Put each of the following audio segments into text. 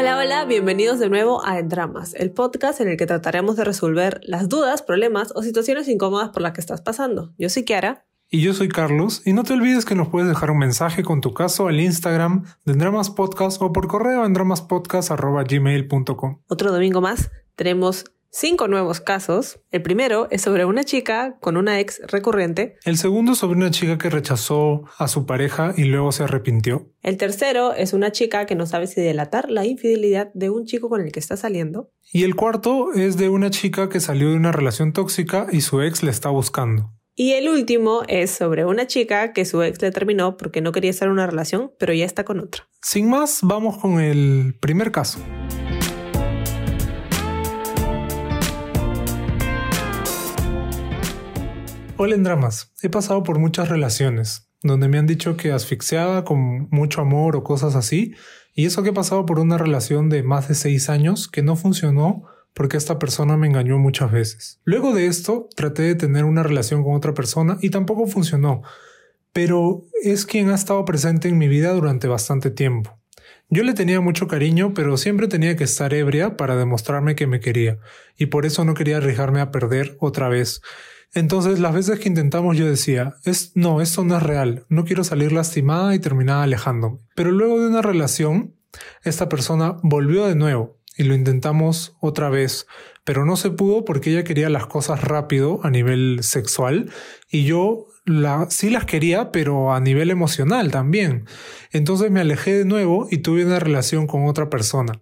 Hola, hola, bienvenidos de nuevo a Dramas, el podcast en el que trataremos de resolver las dudas, problemas o situaciones incómodas por las que estás pasando. Yo soy Kiara. Y yo soy Carlos, y no te olvides que nos puedes dejar un mensaje con tu caso al Instagram de Dramas Podcast o por correo en dramaspodcast.gmail.com. Otro domingo más tenemos cinco nuevos casos. El primero es sobre una chica con una ex recurrente. El segundo sobre una chica que rechazó a su pareja y luego se arrepintió. El tercero es una chica que no sabe si delatar la infidelidad de un chico con el que está saliendo. Y el cuarto es de una chica que salió de una relación tóxica y su ex le está buscando. Y el último es sobre una chica que su ex le terminó porque no quería estar en una relación, pero ya está con otra. Sin más, vamos con el primer caso. Hola en dramas, he pasado por muchas relaciones, donde me han dicho que asfixiada con mucho amor o cosas así, y eso que he pasado por una relación de más de seis años que no funcionó porque esta persona me engañó muchas veces. Luego de esto, traté de tener una relación con otra persona y tampoco funcionó, pero es quien ha estado presente en mi vida durante bastante tiempo. Yo le tenía mucho cariño, pero siempre tenía que estar ebria para demostrarme que me quería, y por eso no quería arriesgarme a perder otra vez. Entonces, las veces que intentamos yo decía, es, no, esto no es real, no quiero salir lastimada y terminar alejándome. Pero luego de una relación, esta persona volvió de nuevo y lo intentamos otra vez, pero no se pudo porque ella quería las cosas rápido a nivel sexual y yo sí las quería, pero a nivel emocional también. Entonces me alejé de nuevo y tuve una relación con otra persona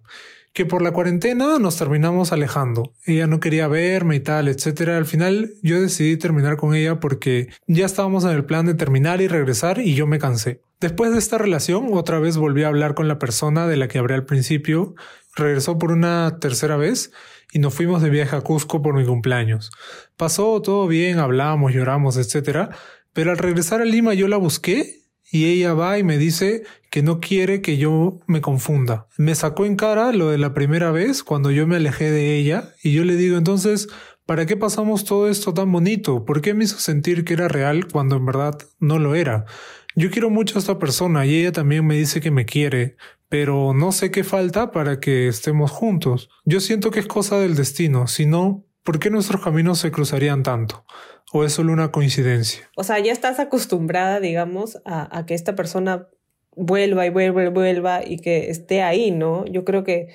que por la cuarentena nos terminamos alejando. Ella no quería verme y tal, etcétera. Al final yo decidí terminar con ella porque ya estábamos en el plan de terminar y regresar y yo me cansé. Después de esta relación, otra vez volví a hablar con la persona de la que hablé al principio. Regresó por una tercera vez y nos fuimos de viaje a Cusco por mi cumpleaños. Pasó todo bien, hablamos, lloramos, etcétera. Pero al regresar a Lima yo la busqué y ella va y me dice que no quiere que yo me confunda. Me sacó en cara lo de la primera vez cuando yo me alejé de ella y yo le digo entonces, ¿para qué pasamos todo esto tan bonito? ¿Por qué me hizo sentir que era real cuando en verdad no lo era? Yo quiero mucho a esta persona y ella también me dice que me quiere, pero no sé qué falta para que estemos juntos. Yo siento que es cosa del destino, si no, ¿por qué nuestros caminos se cruzarían tanto? ¿O es solo una coincidencia? O sea, ya estás acostumbrada, digamos, a, que esta persona vuelva y vuelva y vuelva y que esté ahí, ¿no? Yo creo que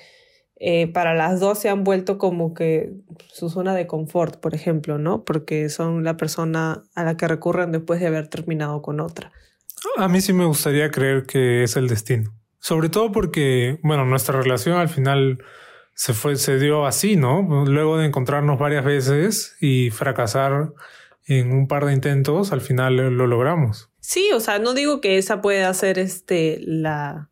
eh, para las dos se han vuelto como que su zona de confort, por ejemplo, ¿no? Porque son la persona a la que recurren después de haber terminado con otra. A mí sí me gustaría creer que es el destino. Sobre todo porque, bueno, nuestra relación al final se fue, se dio así, ¿no? Luego de encontrarnos varias veces y fracasar en un par de intentos, al final lo logramos. Sí, o sea, no digo que esa pueda ser este, la,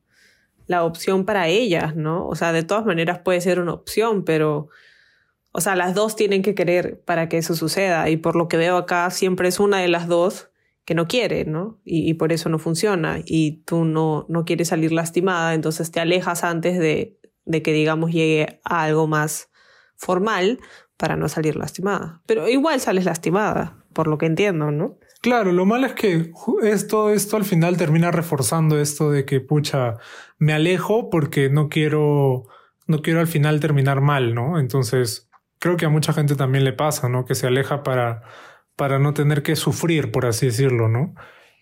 la opción para ellas, ¿no? O sea, de todas maneras puede ser una opción, pero, o sea, las dos tienen que querer para que eso suceda. Y por lo que veo acá, siempre es una de las dos que no quiere, ¿no? Y, y por eso no funciona. Y tú no, no quieres salir lastimada, entonces te alejas antes de, de que, digamos, llegue a algo más formal para no salir lastimada. Pero igual sales lastimada por lo que entiendo, ¿no? Claro, lo malo es que esto, esto al final termina reforzando esto de que, pucha, me alejo porque no quiero, no quiero al final terminar mal, ¿no? Entonces, creo que a mucha gente también le pasa, ¿no? Que se aleja para, para no tener que sufrir, por así decirlo, ¿no?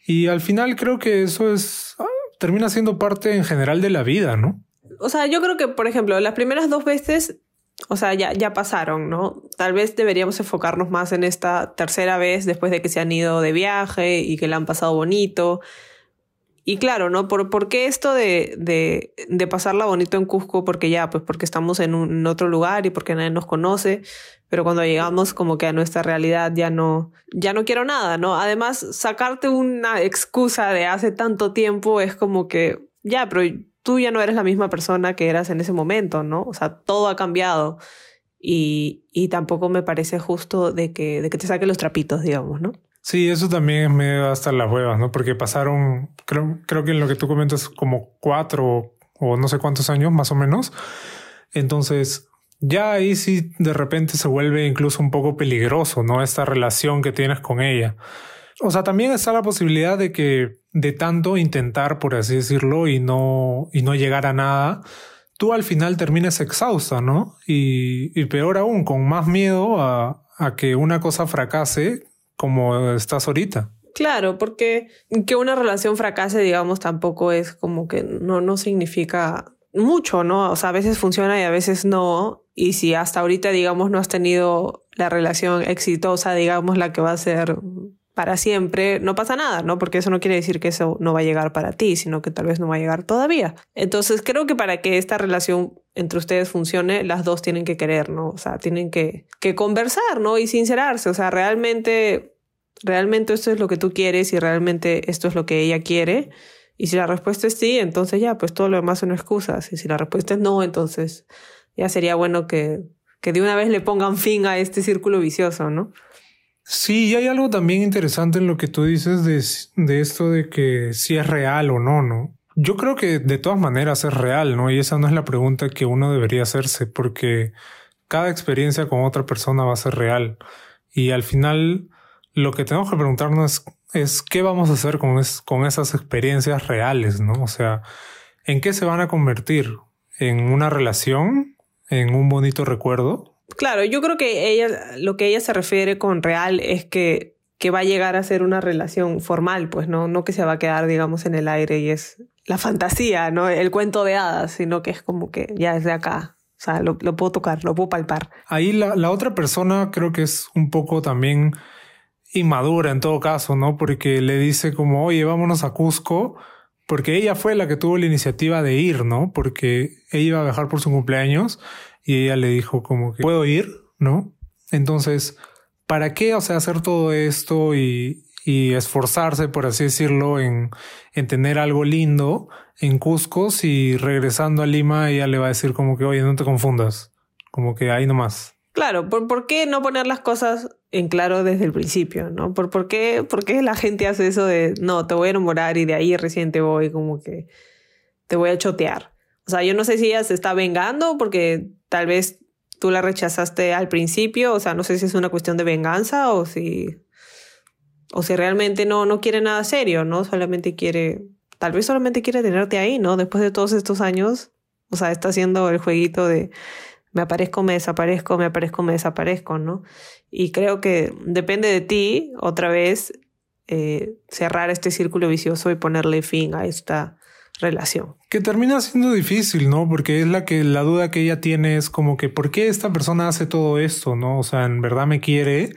Y al final creo que eso es, ah, termina siendo parte en general de la vida, ¿no? O sea, yo creo que, por ejemplo, las primeras dos veces o sea, ya, ya pasaron, ¿no? Tal vez deberíamos enfocarnos más en esta tercera vez después de que se han ido de viaje y que la han pasado bonito. Y claro, ¿no? ¿Por, por qué esto de, de, de, pasarla bonito en Cusco? Porque ya, pues porque estamos en, un, otro lugar y porque nadie nos conoce, pero cuando llegamos como que a nuestra realidad ya no, ya no quiero nada, ¿no? Además, sacarte una excusa de hace tanto tiempo es como que, ya, pero tú ya no eres la misma persona que eras en ese momento, ¿no? O sea, todo ha cambiado y, y tampoco me parece justo de que, de que te saque los trapitos, digamos, ¿no? Sí, eso también es medio hasta las huevas, ¿no? Porque pasaron, creo, creo que en lo que tú comentas, como cuatro o no sé cuántos años más o menos. Entonces, ya ahí sí de repente se vuelve incluso un poco peligroso, ¿no? Esta relación que tienes con ella. O sea, también está la posibilidad de que de tanto intentar, por así decirlo, y no, y no llegar a nada, tú al final termines exhausta, ¿no? Y, y peor aún, con más miedo a, a que una cosa fracase como estás ahorita. Claro, porque que una relación fracase, digamos, tampoco es como que no, no significa mucho, ¿no? O sea, a veces funciona y a veces no. Y si hasta ahorita, digamos, no has tenido la relación exitosa, digamos, la que va a ser para siempre, no pasa nada, ¿no? Porque eso no quiere decir que eso no va a llegar para ti, sino que tal vez no va a llegar todavía. Entonces, creo que para que esta relación entre ustedes funcione, las dos tienen que querer, ¿no? O sea, tienen que, que conversar, ¿no? Y sincerarse, o sea, realmente, realmente esto es lo que tú quieres y realmente esto es lo que ella quiere. Y si la respuesta es sí, entonces ya, pues todo lo demás son excusas. Y si la respuesta es no, entonces ya sería bueno que, que de una vez le pongan fin a este círculo vicioso, ¿no? Sí, y hay algo también interesante en lo que tú dices de, de esto de que si es real o no, ¿no? Yo creo que de todas maneras es real, ¿no? Y esa no es la pregunta que uno debería hacerse, porque cada experiencia con otra persona va a ser real. Y al final, lo que tenemos que preguntarnos es, es qué vamos a hacer con, es, con esas experiencias reales, ¿no? O sea, ¿en qué se van a convertir? ¿En una relación? ¿En un bonito recuerdo? Claro, yo creo que ella, lo que ella se refiere con real es que, que va a llegar a ser una relación formal, pues no, no que se va a quedar, digamos, en el aire y es la fantasía, ¿no? El cuento de hadas, sino que es como que ya es de acá. O sea, lo, lo puedo tocar, lo puedo palpar. Ahí la, la otra persona creo que es un poco también inmadura en todo caso, ¿no? Porque le dice como, oye, vámonos a Cusco, porque ella fue la que tuvo la iniciativa de ir, ¿no? Porque ella iba a viajar por su cumpleaños y ella le dijo como que puedo ir, ¿no? Entonces, ¿para qué, o sea, hacer todo esto y, y esforzarse, por así decirlo, en, en tener algo lindo en Cusco si regresando a Lima ella le va a decir como que, oye, no te confundas, como que ahí nomás. Claro, ¿por, ¿por qué no poner las cosas en claro desde el principio, no? ¿Por, por, qué, ¿Por qué la gente hace eso de, no, te voy a enamorar y de ahí recién te voy como que te voy a chotear? O sea, yo no sé si ella se está vengando porque tal vez tú la rechazaste al principio, o sea, no sé si es una cuestión de venganza o si o si realmente no no quiere nada serio, ¿no? Solamente quiere tal vez solamente quiere tenerte ahí, ¿no? Después de todos estos años, o sea, está haciendo el jueguito de me aparezco, me desaparezco, me aparezco, me desaparezco, ¿no? Y creo que depende de ti, otra vez, eh, cerrar este círculo vicioso y ponerle fin a esta relación. Que termina siendo difícil, ¿no? Porque es la que la duda que ella tiene es como que ¿por qué esta persona hace todo esto, no? O sea, en verdad me quiere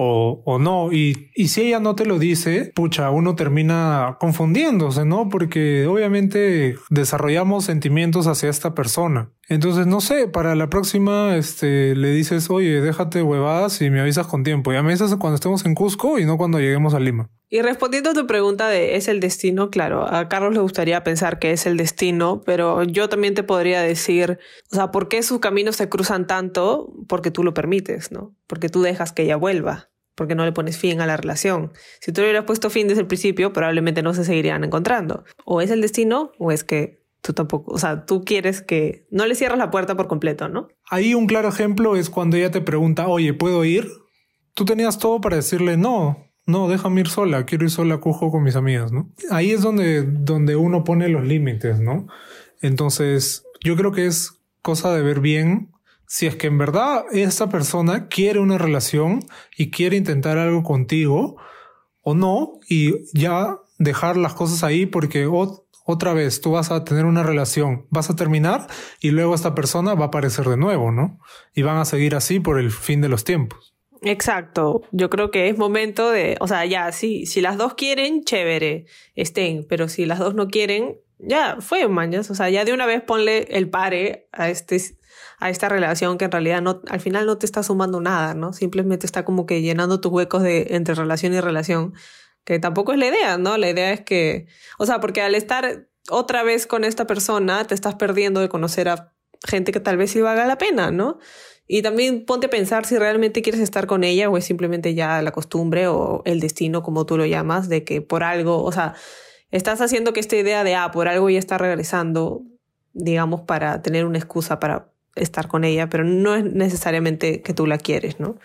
o, o no. Y, y si ella no te lo dice, pucha, uno termina confundiéndose, ¿no? Porque obviamente desarrollamos sentimientos hacia esta persona. Entonces, no sé, para la próxima, este, le dices, oye, déjate huevadas y me avisas con tiempo. Ya me avisas cuando estemos en Cusco y no cuando lleguemos a Lima. Y respondiendo a tu pregunta de ¿es el destino? Claro, a Carlos le gustaría pensar que es el destino, pero yo también te podría decir, o sea, ¿por qué sus caminos se cruzan tanto? Porque tú lo permites, ¿no? Porque tú dejas que ella vuelva, porque no le pones fin a la relación. Si tú le hubieras puesto fin desde el principio, probablemente no se seguirían encontrando. O es el destino o es que tú tampoco, o sea, tú quieres que no le cierras la puerta por completo, ¿no? Ahí un claro ejemplo es cuando ella te pregunta, oye, ¿puedo ir? Tú tenías todo para decirle no, no, déjame ir sola, quiero ir sola con mis amigas, ¿no? Ahí es donde, donde uno pone los límites, ¿no? Entonces, yo creo que es cosa de ver bien si es que en verdad esta persona quiere una relación y quiere intentar algo contigo o no, y ya dejar las cosas ahí porque otra vez tú vas a tener una relación, vas a terminar y luego esta persona va a aparecer de nuevo, ¿no? Y van a seguir así por el fin de los tiempos. Exacto, yo creo que es momento de, o sea, ya, sí, si las dos quieren, chévere, estén, pero si las dos no quieren, ya fue, mañas, o sea, ya de una vez ponle el pare a este a esta relación que en realidad no al final no te está sumando nada, ¿no? Simplemente está como que llenando tus huecos de entre relación y relación, que tampoco es la idea, ¿no? La idea es que, o sea, porque al estar otra vez con esta persona, te estás perdiendo de conocer a gente que tal vez sí valga la pena, ¿no? Y también ponte a pensar si realmente quieres estar con ella o es simplemente ya la costumbre o el destino, como tú lo llamas, de que por algo, o sea, estás haciendo que esta idea de, ah, por algo ya está regresando, digamos, para tener una excusa para estar con ella, pero no es necesariamente que tú la quieres, ¿no?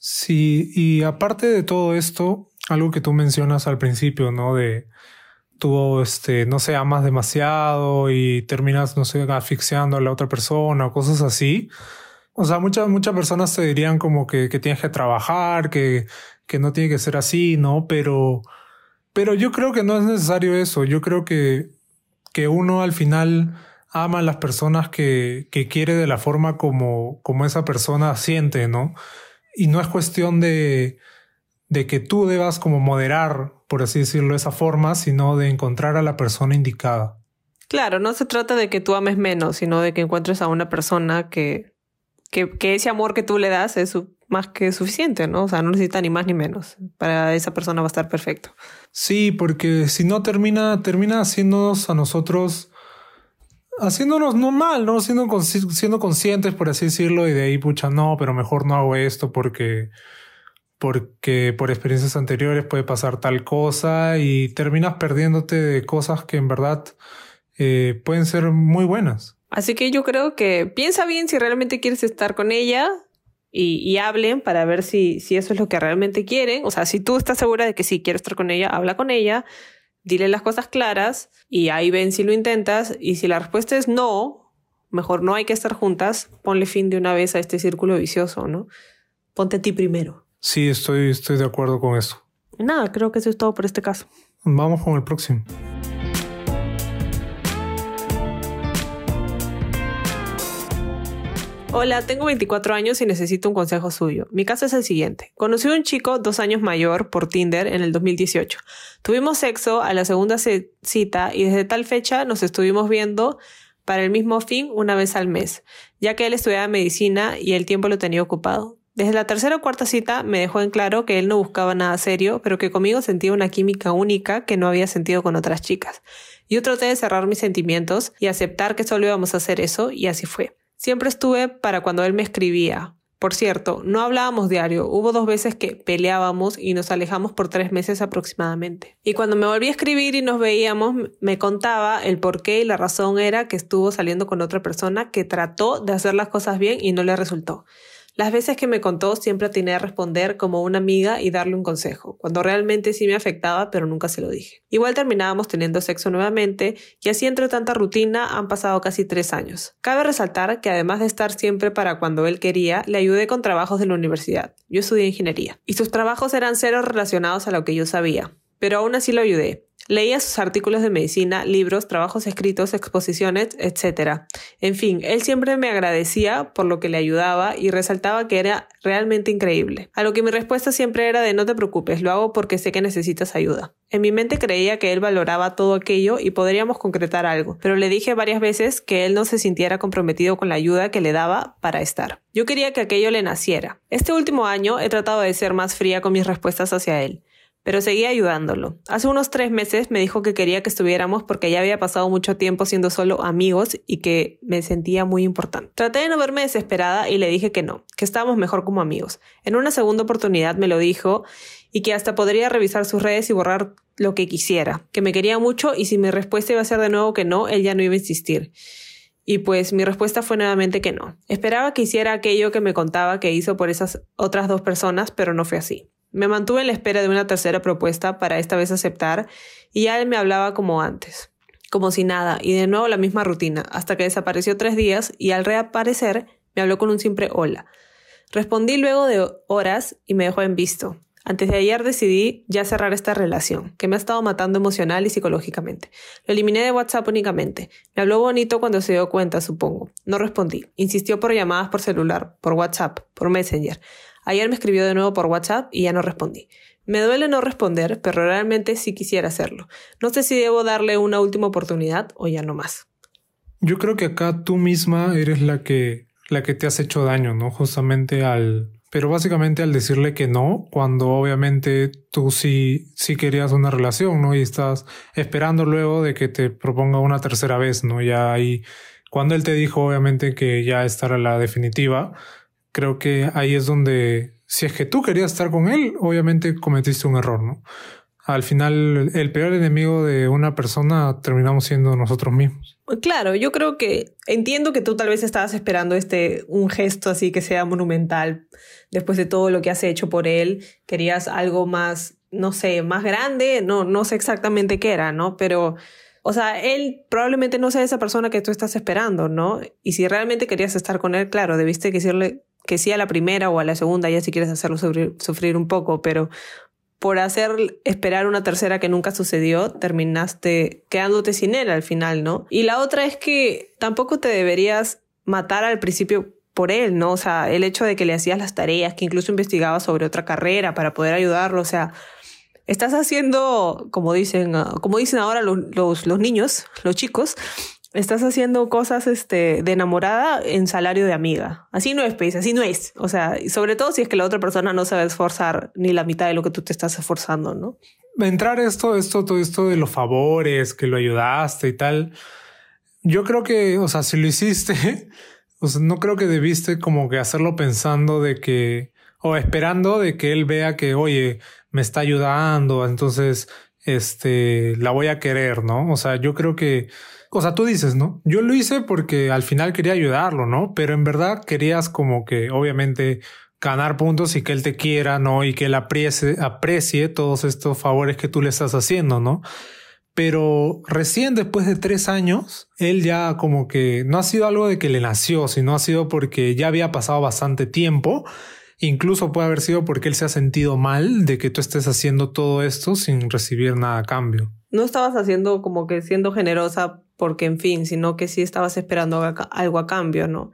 Sí, y aparte de todo esto, algo que tú mencionas al principio, ¿no? De, tú, este, no sé, amas demasiado y terminas, no sé, asfixiando a la otra persona o cosas así. O sea, muchas, muchas personas te dirían como que, que tienes que trabajar, que, que no tiene que ser así, ¿no? Pero, pero yo creo que no es necesario eso. Yo creo que, que uno al final ama a las personas que, que quiere de la forma como, como esa persona siente, ¿no? Y no es cuestión de, de que tú debas como moderar, por así decirlo, esa forma, sino de encontrar a la persona indicada. Claro, no se trata de que tú ames menos, sino de que encuentres a una persona que, que, ese amor que tú le das es más que suficiente, ¿no? O sea, no necesita ni más ni menos. Para esa persona va a estar perfecto. Sí, porque si no termina, termina haciéndonos a nosotros, haciéndonos no mal, ¿no? Siendo, siendo conscientes, por así decirlo, y de ahí, pucha, no, pero mejor no hago esto porque porque por experiencias anteriores puede pasar tal cosa y terminas perdiéndote de cosas que en verdad eh, pueden ser muy buenas. Así que yo creo que piensa bien si realmente quieres estar con ella y, y, hablen para ver si, si eso es lo que realmente quieren. O sea, si tú estás segura de que sí quiero estar con ella, habla con ella, dile las cosas claras y ahí ven si lo intentas. Y si la respuesta es no, mejor no hay que estar juntas, ponle fin de una vez a este círculo vicioso, ¿no? Ponte a ti primero. Sí, estoy, estoy de acuerdo con eso. Nada, creo que eso es todo por este caso. Vamos con el próximo. Hola, tengo 24 años y necesito un consejo suyo. Mi caso es el siguiente. Conocí a un chico dos años mayor por Tinder en el 2018. Tuvimos sexo a la segunda cita y desde tal fecha nos estuvimos viendo para el mismo fin una vez al mes, ya que él estudiaba medicina y el tiempo lo tenía ocupado. Desde la tercera o cuarta cita me dejó en claro que él no buscaba nada serio, pero que conmigo sentía una química única que no había sentido con otras chicas. Yo traté de cerrar mis sentimientos y aceptar que solo íbamos a hacer eso, y así fue. Siempre estuve para cuando él me escribía. Por cierto, no hablábamos diario, hubo dos veces que peleábamos y nos alejamos por tres meses aproximadamente. Y cuando me volví a escribir y nos veíamos, me contaba el por qué y la razón era que estuvo saliendo con otra persona que trató de hacer las cosas bien y no le resultó. Las veces que me contó siempre tenía a responder como una amiga y darle un consejo, cuando realmente sí me afectaba, pero nunca se lo dije. Igual terminábamos teniendo sexo nuevamente y así entre tanta rutina han pasado casi tres años. Cabe resaltar que además de estar siempre para cuando él quería, le ayudé con trabajos de la universidad. Yo estudié ingeniería y sus trabajos eran cero relacionados a lo que yo sabía, pero aún así lo ayudé. Leía sus artículos de medicina, libros, trabajos escritos, exposiciones, etc. En fin, él siempre me agradecía por lo que le ayudaba y resaltaba que era realmente increíble. A lo que mi respuesta siempre era de no te preocupes, lo hago porque sé que necesitas ayuda. En mi mente creía que él valoraba todo aquello y podríamos concretar algo, pero le dije varias veces que él no se sintiera comprometido con la ayuda que le daba para estar. Yo quería que aquello le naciera. Este último año he tratado de ser más fría con mis respuestas hacia él pero seguía ayudándolo. Hace unos tres meses me dijo que quería que estuviéramos porque ya había pasado mucho tiempo siendo solo amigos y que me sentía muy importante. Traté de no verme desesperada y le dije que no, que estábamos mejor como amigos. En una segunda oportunidad me lo dijo y que hasta podría revisar sus redes y borrar lo que quisiera, que me quería mucho y si mi respuesta iba a ser de nuevo que no, él ya no iba a insistir. Y pues mi respuesta fue nuevamente que no. Esperaba que hiciera aquello que me contaba que hizo por esas otras dos personas, pero no fue así. Me mantuve en la espera de una tercera propuesta para esta vez aceptar y ya él me hablaba como antes, como si nada, y de nuevo la misma rutina, hasta que desapareció tres días y al reaparecer me habló con un simple hola. Respondí luego de horas y me dejó en visto. Antes de ayer decidí ya cerrar esta relación, que me ha estado matando emocional y psicológicamente. Lo eliminé de WhatsApp únicamente. Me habló bonito cuando se dio cuenta, supongo. No respondí. Insistió por llamadas por celular, por WhatsApp, por Messenger. Ayer me escribió de nuevo por WhatsApp y ya no respondí. Me duele no responder, pero realmente sí quisiera hacerlo. No sé si debo darle una última oportunidad o ya no más. Yo creo que acá tú misma eres la que la que te has hecho daño, ¿no? Justamente al pero básicamente al decirle que no, cuando obviamente tú sí, sí querías una relación, ¿no? Y estás esperando luego de que te proponga una tercera vez, ¿no? Ya ahí, cuando él te dijo obviamente que ya estará la definitiva, creo que ahí es donde, si es que tú querías estar con él, obviamente cometiste un error, ¿no? Al final, el peor enemigo de una persona terminamos siendo nosotros mismos. Claro, yo creo que entiendo que tú tal vez estabas esperando este un gesto así que sea monumental después de todo lo que has hecho por él, querías algo más no sé, más grande, no, no sé exactamente qué era, ¿no? Pero, o sea, él probablemente no sea esa persona que tú estás esperando, ¿no? Y si realmente querías estar con él, claro, debiste decirle que sí a la primera o a la segunda, ya si quieres hacerlo sufrir, un poco, pero por hacer esperar una tercera que nunca sucedió, terminaste quedándote sin él al final, ¿no? Y la otra es que tampoco te deberías matar al principio por él, ¿no? O sea, el hecho de que le hacías las tareas, que incluso investigaba sobre otra carrera para poder ayudarlo, o sea, estás haciendo, como dicen, como dicen ahora los, los niños, los chicos, estás haciendo cosas este, de enamorada en salario de amiga. Así no es, pues, así no es. O sea, sobre todo si es que la otra persona no sabe esforzar ni la mitad de lo que tú te estás esforzando, ¿no? Entrar esto, esto, todo esto de los favores, que lo ayudaste y tal. Yo creo que, o sea, si lo hiciste, no creo que debiste como que hacerlo pensando de que, o esperando de que él vea que, oye, me está ayudando, entonces, este, la voy a querer, ¿no? O sea, yo creo que, o sea, tú dices, ¿no? Yo lo hice porque al final quería ayudarlo, ¿no? Pero en verdad querías como que, obviamente, ganar puntos y que él te quiera, ¿no? Y que él aprecie, aprecie todos estos favores que tú le estás haciendo, ¿no? Pero recién después de tres años, él ya como que no ha sido algo de que le nació, sino ha sido porque ya había pasado bastante tiempo. Incluso puede haber sido porque él se ha sentido mal de que tú estés haciendo todo esto sin recibir nada a cambio. No estabas haciendo como que siendo generosa porque en fin, sino que sí estabas esperando algo a cambio, ¿no?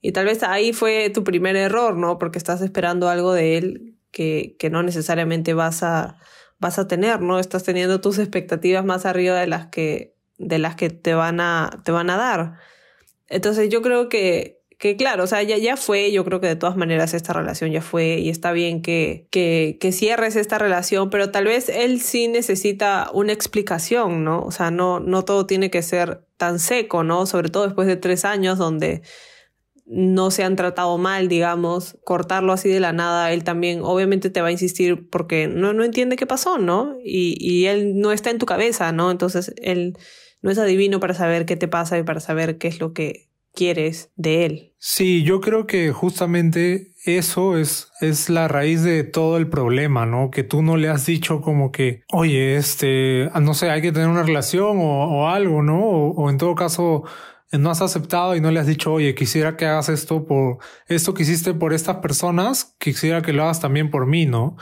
Y tal vez ahí fue tu primer error, ¿no? Porque estás esperando algo de él que, que no necesariamente vas a, vas a tener, ¿no? Estás teniendo tus expectativas más arriba de las que, de las que te van a, te van a dar. Entonces yo creo que que claro, o sea, ya, ya fue, yo creo que de todas maneras esta relación ya fue y está bien que, que, que cierres esta relación, pero tal vez él sí necesita una explicación, ¿no? O sea, no, no todo tiene que ser tan seco, ¿no? Sobre todo después de tres años donde no se han tratado mal, digamos, cortarlo así de la nada, él también obviamente te va a insistir porque no, no entiende qué pasó, ¿no? Y, y él no está en tu cabeza, ¿no? Entonces él no es adivino para saber qué te pasa y para saber qué es lo que quieres de él. Sí, yo creo que justamente eso es, es la raíz de todo el problema, ¿no? Que tú no le has dicho como que, oye, este, no sé, hay que tener una relación o, algo, ¿no? O, o, en todo caso, no has aceptado y no le has dicho, oye, quisiera que hagas esto por esto que hiciste por estas personas, quisiera que lo hagas también por mí, ¿no?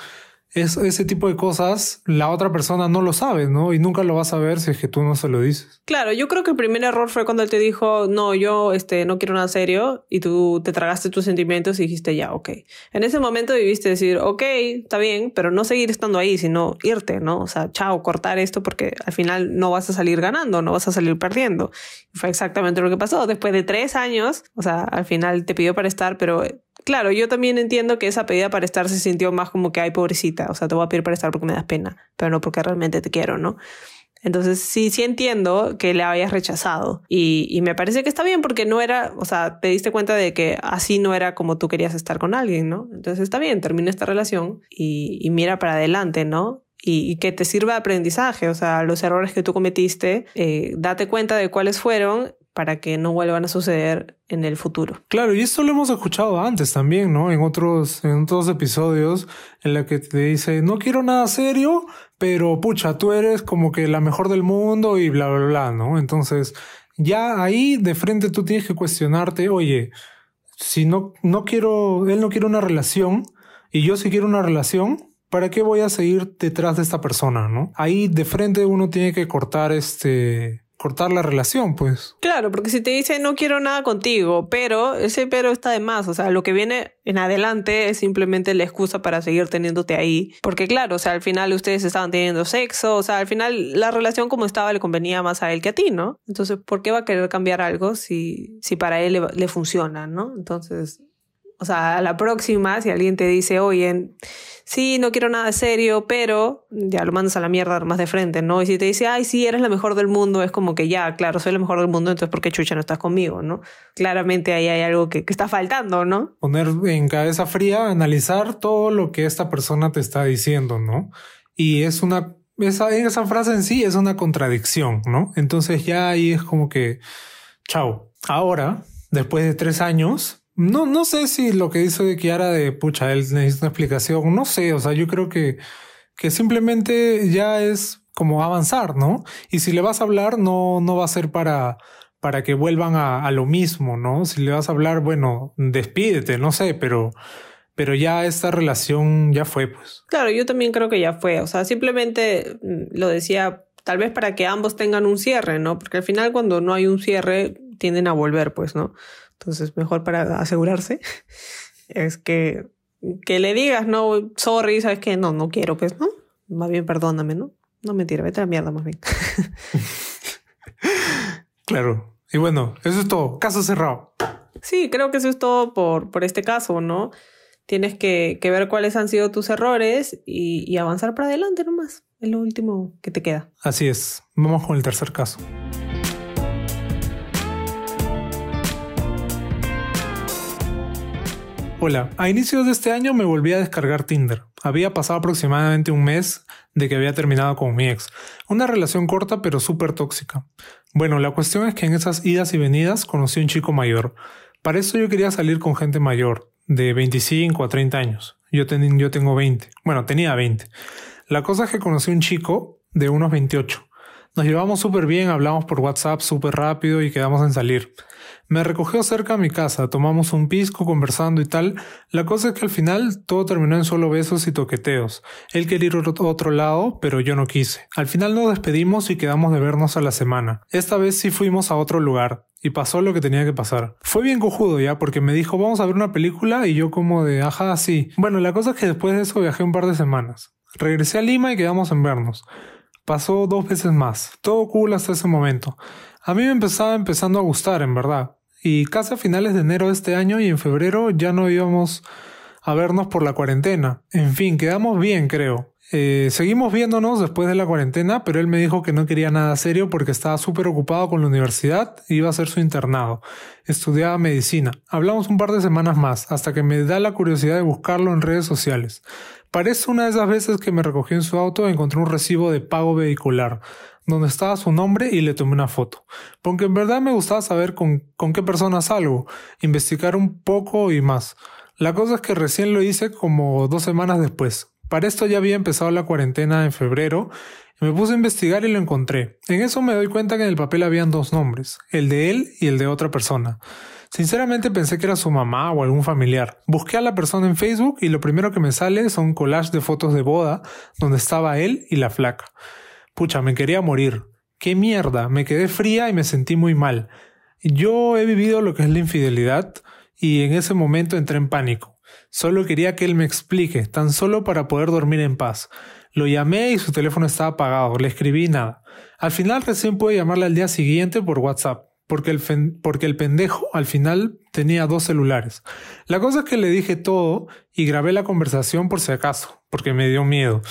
Es, ese tipo de cosas la otra persona no lo sabe, ¿no? Y nunca lo vas a ver si es que tú no se lo dices. Claro, yo creo que el primer error fue cuando él te dijo, no, yo este, no quiero nada serio, y tú te tragaste tus sentimientos y dijiste, ya, ok. En ese momento debiste decir, ok, está bien, pero no seguir estando ahí, sino irte, ¿no? O sea, chao, cortar esto porque al final no vas a salir ganando, no vas a salir perdiendo. Y fue exactamente lo que pasó. Después de tres años, o sea, al final te pidió para estar, pero Claro, yo también entiendo que esa pedida para estar se sintió más como que, ay, pobrecita, o sea, te voy a pedir para estar porque me das pena, pero no porque realmente te quiero, ¿no? Entonces, sí, sí entiendo que le hayas rechazado. Y, y, me parece que está bien porque no era, o sea, te diste cuenta de que así no era como tú querías estar con alguien, ¿no? Entonces está bien, termina esta relación y, y mira para adelante, ¿no? Y, y, que te sirva de aprendizaje, o sea, los errores que tú cometiste, eh, date cuenta de cuáles fueron para que no vuelvan a suceder en el futuro. Claro, y esto lo hemos escuchado antes también, ¿no? En otros, en otros episodios en la que te dice, no quiero nada serio, pero pucha, tú eres como que la mejor del mundo y bla, bla, bla, ¿no? Entonces, ya ahí de frente tú tienes que cuestionarte, oye, si no, no quiero, él no quiere una relación y yo sí quiero una relación, ¿para qué voy a seguir detrás de esta persona, no? Ahí de frente uno tiene que cortar este, cortar la relación, pues. Claro, porque si te dice no quiero nada contigo, pero ese pero está de más, o sea, lo que viene en adelante es simplemente la excusa para seguir teniéndote ahí, porque claro, o sea, al final ustedes estaban teniendo sexo, o sea, al final la relación como estaba le convenía más a él que a ti, ¿no? Entonces, ¿por qué va a querer cambiar algo si, si para él le, le funciona, ¿no? Entonces, o sea, a la próxima, si alguien te dice, oye, sí, no quiero nada serio, pero ya lo mandas a la mierda más de frente, ¿no? Y si te dice, ay, sí, eres la mejor del mundo, es como que ya, claro, soy la mejor del mundo, entonces ¿por qué chucha no estás conmigo, no? Claramente ahí hay algo que, que está faltando, ¿no? Poner en cabeza fría, analizar todo lo que esta persona te está diciendo, ¿no? Y es una, esa, esa frase en sí es una contradicción, ¿no? Entonces ya ahí es como que, chao. Ahora, después de tres años, no, no sé si lo que dice Kiara de pucha, él necesita una explicación. No sé, o sea, yo creo que que simplemente ya es como avanzar, ¿no? Y si le vas a hablar, no, no va a ser para, para que vuelvan a, a lo mismo, ¿no? Si le vas a hablar, bueno, despídete, no sé, pero pero ya esta relación ya fue, pues. Claro, yo también creo que ya fue. O sea, simplemente mm, lo decía tal vez para que ambos tengan un cierre, ¿no? Porque al final cuando no hay un cierre tienden a volver, pues, ¿no? Entonces, mejor para asegurarse es que, que le digas, no, sorry, sabes que no, no quiero, pues, ¿no? Más bien perdóname, ¿no? No mentira, vete a la mierda más bien. claro. Y bueno, eso es todo. Caso cerrado. Sí, creo que eso es todo por, por este caso, ¿no? Tienes que, que ver cuáles han sido tus errores y, y avanzar para adelante nomás. Es lo último que te queda. Así es. Vamos con el tercer caso. Hola, a inicios de este año me volví a descargar Tinder. Había pasado aproximadamente un mes de que había terminado con mi ex. Una relación corta pero súper tóxica. Bueno, la cuestión es que en esas idas y venidas conocí a un chico mayor. Para eso yo quería salir con gente mayor, de 25 a 30 años. Yo, yo tengo 20. Bueno, tenía 20. La cosa es que conocí a un chico de unos 28. Nos llevamos súper bien, hablamos por WhatsApp súper rápido y quedamos en salir. Me recogió cerca a mi casa, tomamos un pisco conversando y tal. La cosa es que al final todo terminó en solo besos y toqueteos. Él quería ir a otro lado, pero yo no quise. Al final nos despedimos y quedamos de vernos a la semana. Esta vez sí fuimos a otro lugar. Y pasó lo que tenía que pasar. Fue bien cojudo ya, porque me dijo vamos a ver una película y yo como de ajá, sí. Bueno, la cosa es que después de eso viajé un par de semanas. Regresé a Lima y quedamos en vernos. Pasó dos veces más. Todo cool hasta ese momento. A mí me empezaba empezando a gustar, en verdad. Y casi a finales de enero de este año y en febrero ya no íbamos a vernos por la cuarentena. En fin, quedamos bien, creo. Eh, seguimos viéndonos después de la cuarentena, pero él me dijo que no quería nada serio porque estaba súper ocupado con la universidad y iba a hacer su internado. Estudiaba medicina. Hablamos un par de semanas más, hasta que me da la curiosidad de buscarlo en redes sociales. Parece una de esas veces que me recogió en su auto y encontré un recibo de pago vehicular donde estaba su nombre y le tomé una foto. Porque en verdad me gustaba saber con, qué persona salgo, investigar un poco y más. La cosa es que recién lo hice como dos semanas después. Para esto ya había empezado la cuarentena en febrero me puse a investigar y lo encontré. En eso me doy cuenta que en el papel habían dos nombres, el de él y el de otra persona. Sinceramente pensé que era su mamá o algún familiar. Busqué a la persona en Facebook y lo primero que me sale son collages de fotos de boda donde estaba él y la flaca. Pucha, me quería morir. ¡Qué mierda! Me quedé fría y me sentí muy mal. Yo he vivido lo que es la infidelidad y en ese momento entré en pánico. Solo quería que él me explique, tan solo para poder dormir en paz. Lo llamé y su teléfono estaba apagado, le escribí nada. Al final recién pude llamarle al día siguiente por WhatsApp, porque el, porque el pendejo al final tenía dos celulares. La cosa es que le dije todo y grabé la conversación por si acaso, porque me dio miedo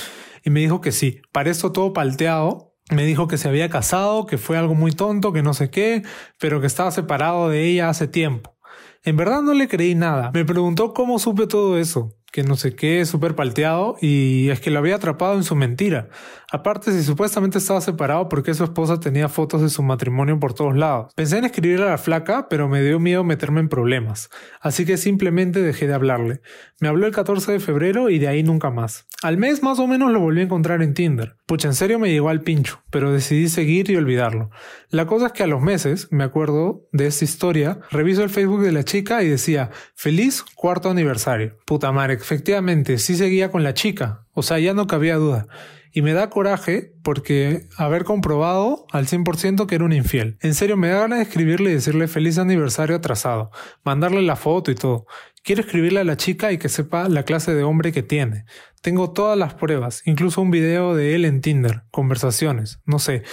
y me dijo que sí. Para esto todo palteado, me dijo que se había casado, que fue algo muy tonto, que no sé qué, pero que estaba separado de ella hace tiempo. En verdad no le creí nada. Me preguntó cómo supe todo eso que no sé qué, súper palteado, y es que lo había atrapado en su mentira. Aparte, si supuestamente estaba separado porque su esposa tenía fotos de su matrimonio por todos lados. Pensé en escribirle a la flaca, pero me dio miedo meterme en problemas. Así que simplemente dejé de hablarle. Me habló el 14 de febrero y de ahí nunca más. Al mes más o menos lo volví a encontrar en Tinder. Pucha, en serio me llegó al pincho, pero decidí seguir y olvidarlo. La cosa es que a los meses, me acuerdo de esta historia, reviso el Facebook de la chica y decía, feliz cuarto aniversario. Puta madre, efectivamente, sí seguía con la chica, o sea, ya no cabía duda. Y me da coraje porque haber comprobado al 100% que era un infiel. En serio, me da ganas de escribirle y decirle feliz aniversario atrasado, mandarle la foto y todo. Quiero escribirle a la chica y que sepa la clase de hombre que tiene. Tengo todas las pruebas, incluso un video de él en Tinder, conversaciones, no sé.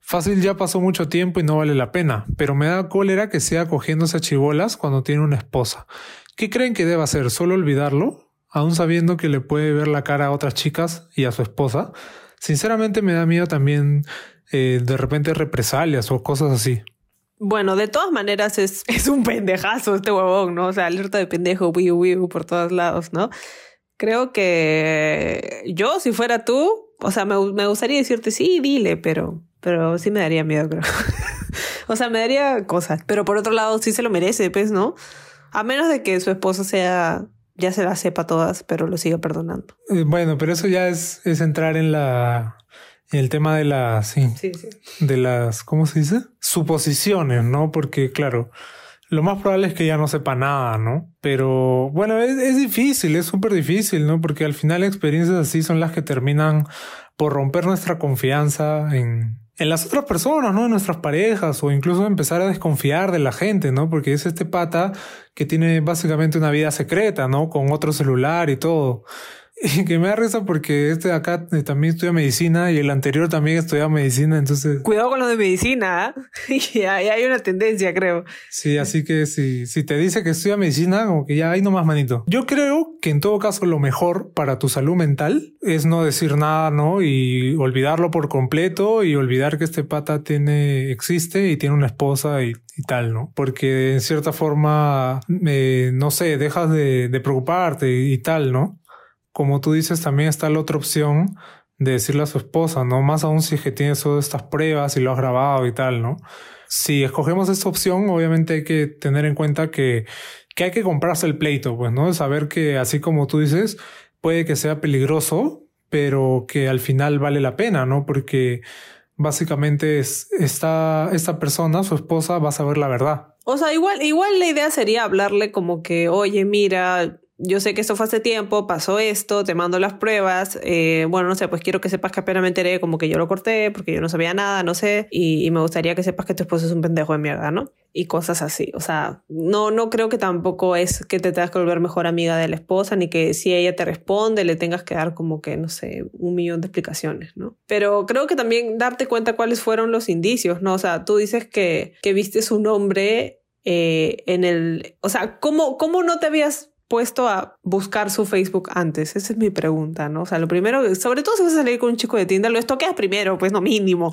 Fácil ya pasó mucho tiempo y no vale la pena, pero me da cólera que sea cogiéndose a chibolas cuando tiene una esposa. ¿Qué creen que deba hacer? ¿Solo olvidarlo? Aún sabiendo que le puede ver la cara a otras chicas y a su esposa, sinceramente me da miedo también eh, de repente represalias o cosas así. Bueno, de todas maneras es, es un pendejazo este huevón, ¿no? O sea, alerta de pendejo, wiu, wiu, por todos lados, ¿no? Creo que yo, si fuera tú, o sea, me, me gustaría decirte sí, dile, pero, pero sí me daría miedo, creo. o sea, me daría cosas. Pero por otro lado, sí se lo merece, pues, ¿no? A menos de que su esposa sea ya se las sepa todas, pero lo sigue perdonando. Eh, bueno, pero eso ya es, es entrar en la en el tema de las sí, Sí, sí. de las ¿cómo se dice? suposiciones, ¿no? Porque claro, lo más probable es que ya no sepa nada, ¿no? Pero bueno, es, es difícil, es súper difícil, ¿no? Porque al final experiencias así son las que terminan por romper nuestra confianza en, en las otras personas, ¿no? En nuestras parejas o incluso empezar a desconfiar de la gente, ¿no? Porque es este pata que tiene básicamente una vida secreta, ¿no? Con otro celular y todo. Y que me da risa porque este de acá eh, también estudia medicina y el anterior también estudia medicina, entonces... Cuidado con lo de medicina, ¿eh? y ahí hay una tendencia, creo. Sí, así que si, si te dice que estudia medicina, como que ya hay nomás manito. Yo creo que en todo caso lo mejor para tu salud mental es no decir nada, ¿no? Y olvidarlo por completo y olvidar que este pata tiene, existe y tiene una esposa y, y tal, ¿no? Porque en cierta forma, eh, no sé, dejas de, de preocuparte y, y tal, ¿no? Como tú dices, también está la otra opción de decirle a su esposa, ¿no? Más aún si es que tienes todas estas pruebas y lo has grabado y tal, ¿no? Si escogemos esta opción, obviamente hay que tener en cuenta que, que hay que comprarse el pleito, pues, ¿no? Saber que así como tú dices, puede que sea peligroso, pero que al final vale la pena, ¿no? Porque básicamente es, esta, esta persona, su esposa, va a saber la verdad. O sea, igual, igual la idea sería hablarle como que, oye, mira, yo sé que esto fue hace tiempo, pasó esto, te mando las pruebas, eh, bueno, no sé, pues quiero que sepas que apenas me enteré como que yo lo corté porque yo no sabía nada, no sé, y, me gustaría que sepas que tu esposo es un pendejo de mierda, ¿no? Y cosas así, o sea, no, no creo que tampoco es que te tengas que volver mejor amiga de la esposa, ni que si ella te responde le tengas que dar como que, no sé, un millón de explicaciones, ¿no? Pero creo que también darte cuenta cuáles fueron los indicios, ¿no? O sea, tú dices que, que viste su nombre eh, en el, o sea, ¿cómo, ¿cómo no te habías puesto a buscar su Facebook antes? Esa es mi pregunta, ¿no? O sea, lo primero, sobre todo si vas a salir con un chico de Tinder, lo estoqueas primero, pues no mínimo.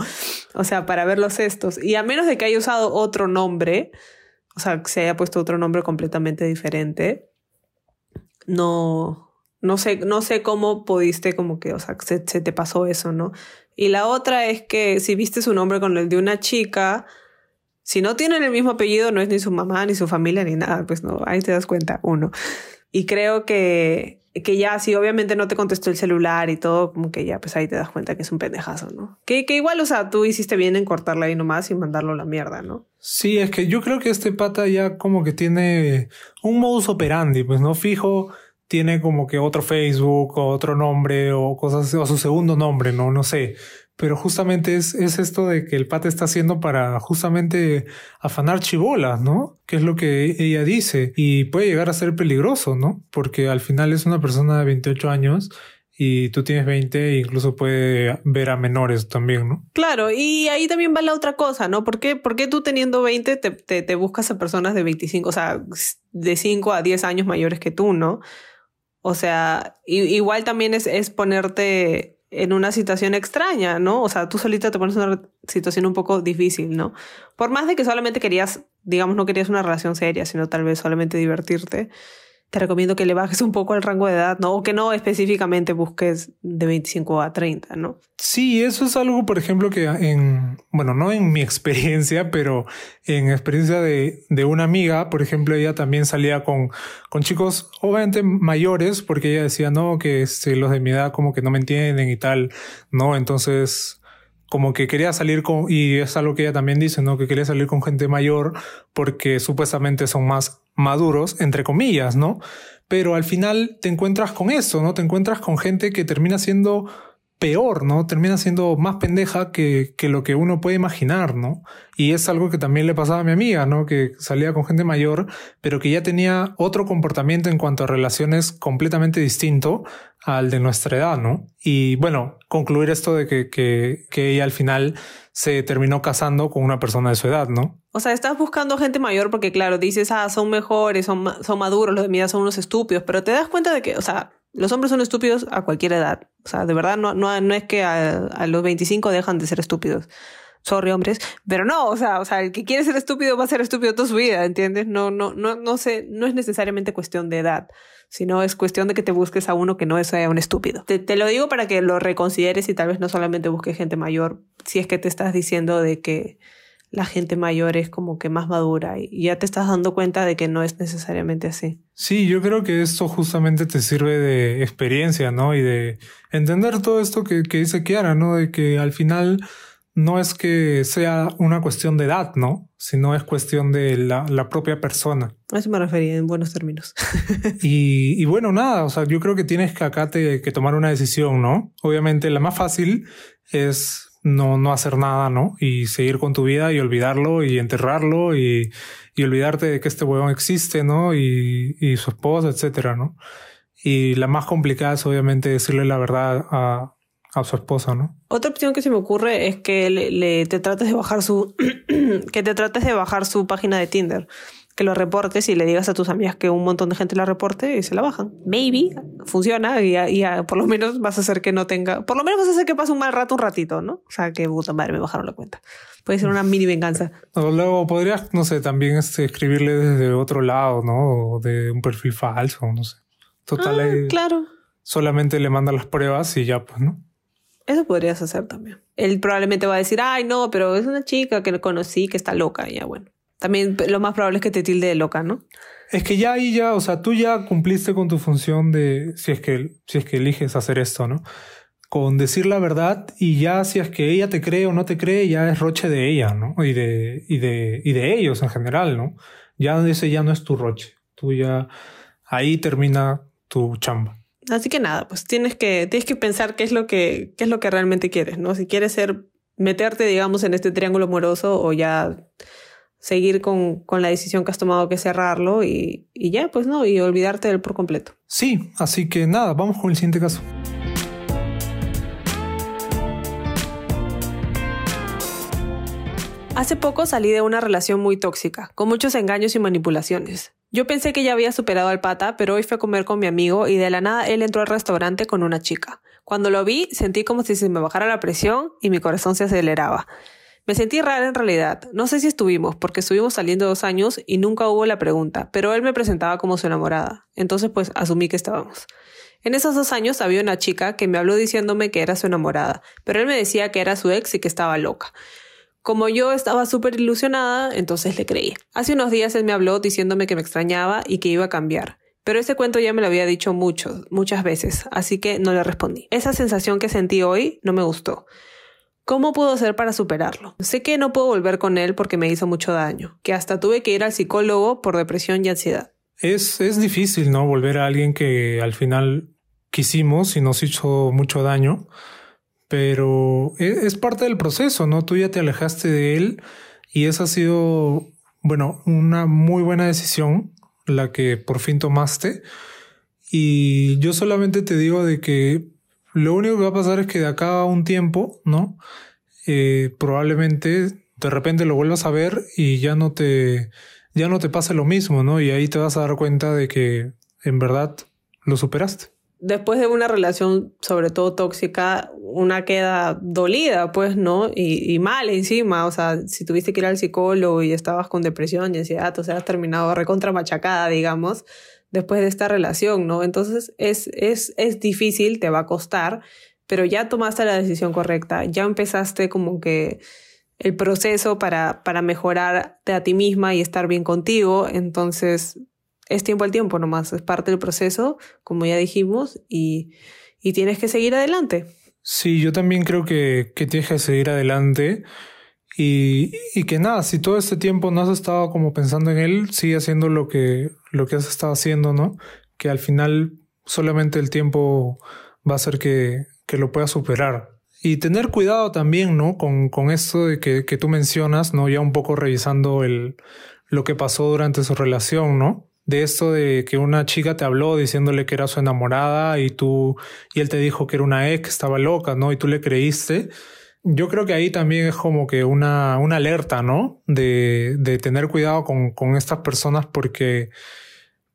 O sea, para ver los estos. Y a menos de que haya usado otro nombre, o sea, que se haya puesto otro nombre completamente diferente, no, no sé, no sé cómo pudiste como que, o sea, se, se te pasó eso, ¿no? Y la otra es que si viste su nombre con el de una chica, si no tienen el mismo apellido, no es ni su mamá, ni su familia, ni nada, pues no, ahí te das cuenta, uno. Y creo que, que ya, si obviamente no te contestó el celular y todo, como que ya, pues ahí te das cuenta que es un pendejazo, ¿no? Que, que igual, o sea, tú hiciste bien en cortarla ahí nomás y mandarlo la mierda, ¿no? Sí, es que yo creo que este pata ya como que tiene un modus operandi, pues no fijo, tiene como que otro Facebook o otro nombre o cosas o su segundo nombre, no, no sé pero justamente es, es esto de que el pata está haciendo para justamente afanar chibolas, ¿no? Que es lo que ella dice y puede llegar a ser peligroso, ¿no? Porque al final es una persona de 28 años y tú tienes 20 e incluso puede ver a menores también, ¿no? Claro, y ahí también va la otra cosa, ¿no? ¿Por qué, tú teniendo 20 te, te, te buscas a personas de 25, o sea, de 5 a 10 años mayores que tú, ¿no? O sea, igual también es, es ponerte en una situación extraña, ¿no? O sea, tú solita te pones en una situación un poco difícil, ¿no? Por más de que solamente querías, digamos, no querías una relación seria, sino tal vez solamente divertirte, te recomiendo que le bajes un poco el rango de edad, ¿no? O que no específicamente busques de 25 a 30, ¿no? Sí, eso es algo, por ejemplo, que en, bueno, no en mi experiencia, pero en experiencia de, de una amiga, por ejemplo, ella también salía con, con chicos obviamente mayores, porque ella decía, no, que este, los de mi edad como que no me entienden y tal, ¿no? Entonces, como que quería salir con, y es algo que ella también dice, ¿no? Que quería salir con gente mayor porque supuestamente son más maduros, entre comillas, ¿no? Pero al final te encuentras con eso, ¿no? Te encuentras con gente que termina siendo peor, ¿no? Termina siendo más pendeja que, que lo que uno puede imaginar, ¿no? Y es algo que también le pasaba a mi amiga, ¿no? Que salía con gente mayor, pero que ya tenía otro comportamiento en cuanto a relaciones completamente distinto al de nuestra edad, ¿no? Y bueno, concluir esto de que, que, que ella al final se terminó casando con una persona de su edad, ¿no? O sea, estás buscando gente mayor porque, claro, dices, ah, son mejores, son, son maduros, los de mi edad son unos estúpidos, pero te das cuenta de que, o sea, los hombres son estúpidos a cualquier edad. O sea, de verdad, no, no, no es que a, a los 25 dejan de ser estúpidos. Sorry, hombres. Pero no, o sea, o sea, el que quiere ser estúpido va a ser estúpido toda su vida, ¿entiendes? No, no, no, no sé, no es necesariamente cuestión de edad, sino es cuestión de que te busques a uno que no sea un estúpido. Te, te lo digo para que lo reconsideres y tal vez no solamente busques gente mayor, si es que te estás diciendo de que la gente mayor es como que más madura y ya te estás dando cuenta de que no es necesariamente así. Sí, yo creo que esto justamente te sirve de experiencia, ¿no? Y de entender todo esto que, que dice Kiara, ¿no? De que al final no es que sea una cuestión de edad, ¿no? Sino es cuestión de la, la propia persona. A eso me refería en buenos términos. y, y, bueno, nada, o sea, yo creo que tienes que acá te, que tomar una decisión, ¿no? Obviamente la más fácil es no, no hacer nada, ¿no? Y seguir con tu vida y olvidarlo y enterrarlo y, y olvidarte de que este huevón existe, ¿no? Y, y su esposa, etcétera, ¿no? Y la más complicada es obviamente decirle la verdad a, a su esposa, ¿no? Otra opción que se me ocurre es que le, te trates de bajar su que te trates de bajar su página de Tinder, que lo reportes y le digas a tus amigas que un montón de gente la reporte y se la bajan. Maybe funciona y, y por lo menos vas a hacer que no tenga, por lo menos vas a hacer que pase un mal rato un ratito, ¿no? O sea, que puta madre me bajaron la cuenta. Puede ser una mini venganza. O luego podrías, no sé, también este, escribirle desde otro lado, ¿no? O de un perfil falso, no sé. Total, ah, claro. solamente le manda las pruebas y ya, pues, ¿no? Eso podrías hacer también. Él probablemente va a decir, ay, no, pero es una chica que conocí que está loca. Y ya, bueno. También lo más probable es que te tilde de loca, ¿no? Es que ya ahí ya, o sea, tú ya cumpliste con tu función de, si es que, si es que eliges hacer esto, ¿no? Con decir la verdad y ya si es que ella te cree o no te cree, ya es roche de ella, ¿no? Y de, y de, y de ellos en general, ¿no? Ya ese ya no es tu roche. Tú ya, ahí termina tu chamba. Así que nada, pues tienes que, tienes que pensar qué es lo que, qué es lo que realmente quieres, ¿no? Si quieres ser, meterte, digamos, en este triángulo amoroso o ya seguir con, con la decisión que has tomado que cerrarlo y, y ya, pues no, y olvidarte de él por completo. Sí, así que nada, vamos con el siguiente caso. Hace poco salí de una relación muy tóxica, con muchos engaños y manipulaciones. Yo pensé que ya había superado al pata, pero hoy fui a comer con mi amigo y de la nada él entró al restaurante con una chica. Cuando lo vi, sentí como si se me bajara la presión y mi corazón se aceleraba. Me sentí rara en realidad. No sé si estuvimos, porque estuvimos saliendo dos años y nunca hubo la pregunta, pero él me presentaba como su enamorada. Entonces pues asumí que estábamos. En esos dos años había una chica que me habló diciéndome que era su enamorada, pero él me decía que era su ex y que estaba loca. Como yo estaba súper ilusionada, entonces le creí. Hace unos días él me habló diciéndome que me extrañaba y que iba a cambiar. Pero ese cuento ya me lo había dicho mucho, muchas veces, así que no le respondí. Esa sensación que sentí hoy no me gustó. ¿Cómo puedo hacer para superarlo? Sé que no puedo volver con él porque me hizo mucho daño, que hasta tuve que ir al psicólogo por depresión y ansiedad. Es, es difícil, ¿no? Volver a alguien que al final quisimos y nos hizo mucho daño, pero es, es parte del proceso, ¿no? Tú ya te alejaste de él y esa ha sido, bueno, una muy buena decisión la que por fin tomaste. Y yo solamente te digo de que lo único que va a pasar es que de acá a un tiempo, ¿no? Eh, probablemente de repente lo vuelvas a ver y ya no te, ya no te pase lo mismo, ¿no? Y ahí te vas a dar cuenta de que en verdad lo superaste. Después de una relación, sobre todo tóxica, una queda dolida, pues, ¿no? Y, y mal encima, o sea, si tuviste que ir al psicólogo y estabas con depresión y ansiedad, o sea, has terminado recontra machacada, digamos, después de esta relación, ¿no? Entonces es, es, es difícil, te va a costar, pero ya tomaste la decisión correcta, ya empezaste como que el proceso para, para mejorarte a ti misma y estar bien contigo, entonces es tiempo al tiempo nomás, es parte del proceso, como ya dijimos, y, y tienes que seguir adelante. Sí, yo también creo que, que tienes que seguir adelante. Y, y, que nada, si todo este tiempo no has estado como pensando en él, sigue haciendo lo que, lo que has estado haciendo, ¿no? Que al final solamente el tiempo va a hacer que, que lo puedas superar. Y tener cuidado también, ¿no? Con, con esto de que, que tú mencionas, ¿no? Ya un poco revisando el, lo que pasó durante su relación, ¿no? De esto de que una chica te habló diciéndole que era su enamorada y tú, y él te dijo que era una ex, que estaba loca, ¿no? Y tú le creíste. Yo creo que ahí también es como que una, una alerta, ¿no? De, de tener cuidado con, con estas personas porque,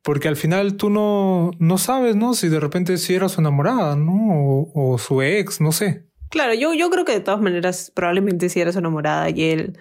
porque al final tú no, no sabes, ¿no? Si de repente si era su enamorada, ¿no? O, su ex, no sé. Claro, yo, yo creo que de todas maneras probablemente si era su enamorada y él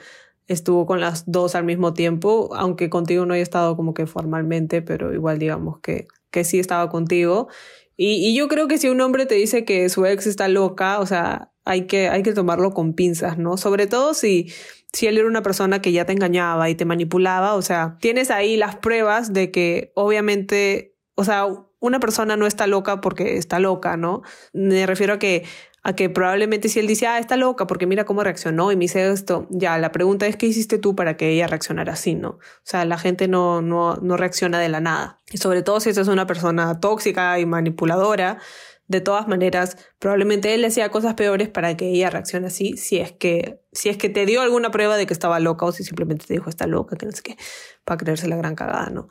estuvo con las dos al mismo tiempo, aunque contigo no haya estado como que formalmente, pero igual digamos que, que sí estaba contigo. Y, y yo creo que si un hombre te dice que su ex está loca, o sea, hay que, hay que tomarlo con pinzas, ¿no? Sobre todo si, si él era una persona que ya te engañaba y te manipulaba, o sea, tienes ahí las pruebas de que obviamente, o sea, una persona no está loca porque está loca, ¿no? Me refiero a que a que probablemente si él dice, ah, está loca porque mira cómo reaccionó y me hice esto, ya, la pregunta es, ¿qué hiciste tú para que ella reaccionara así, no? O sea, la gente no, no, no reacciona de la nada. Y sobre todo si esa es una persona tóxica y manipuladora, de todas maneras, probablemente él le hacía cosas peores para que ella reaccione así, si es que, si es que te dio alguna prueba de que estaba loca o si simplemente te dijo está loca, que no sé qué, para creerse la gran cagada, ¿no?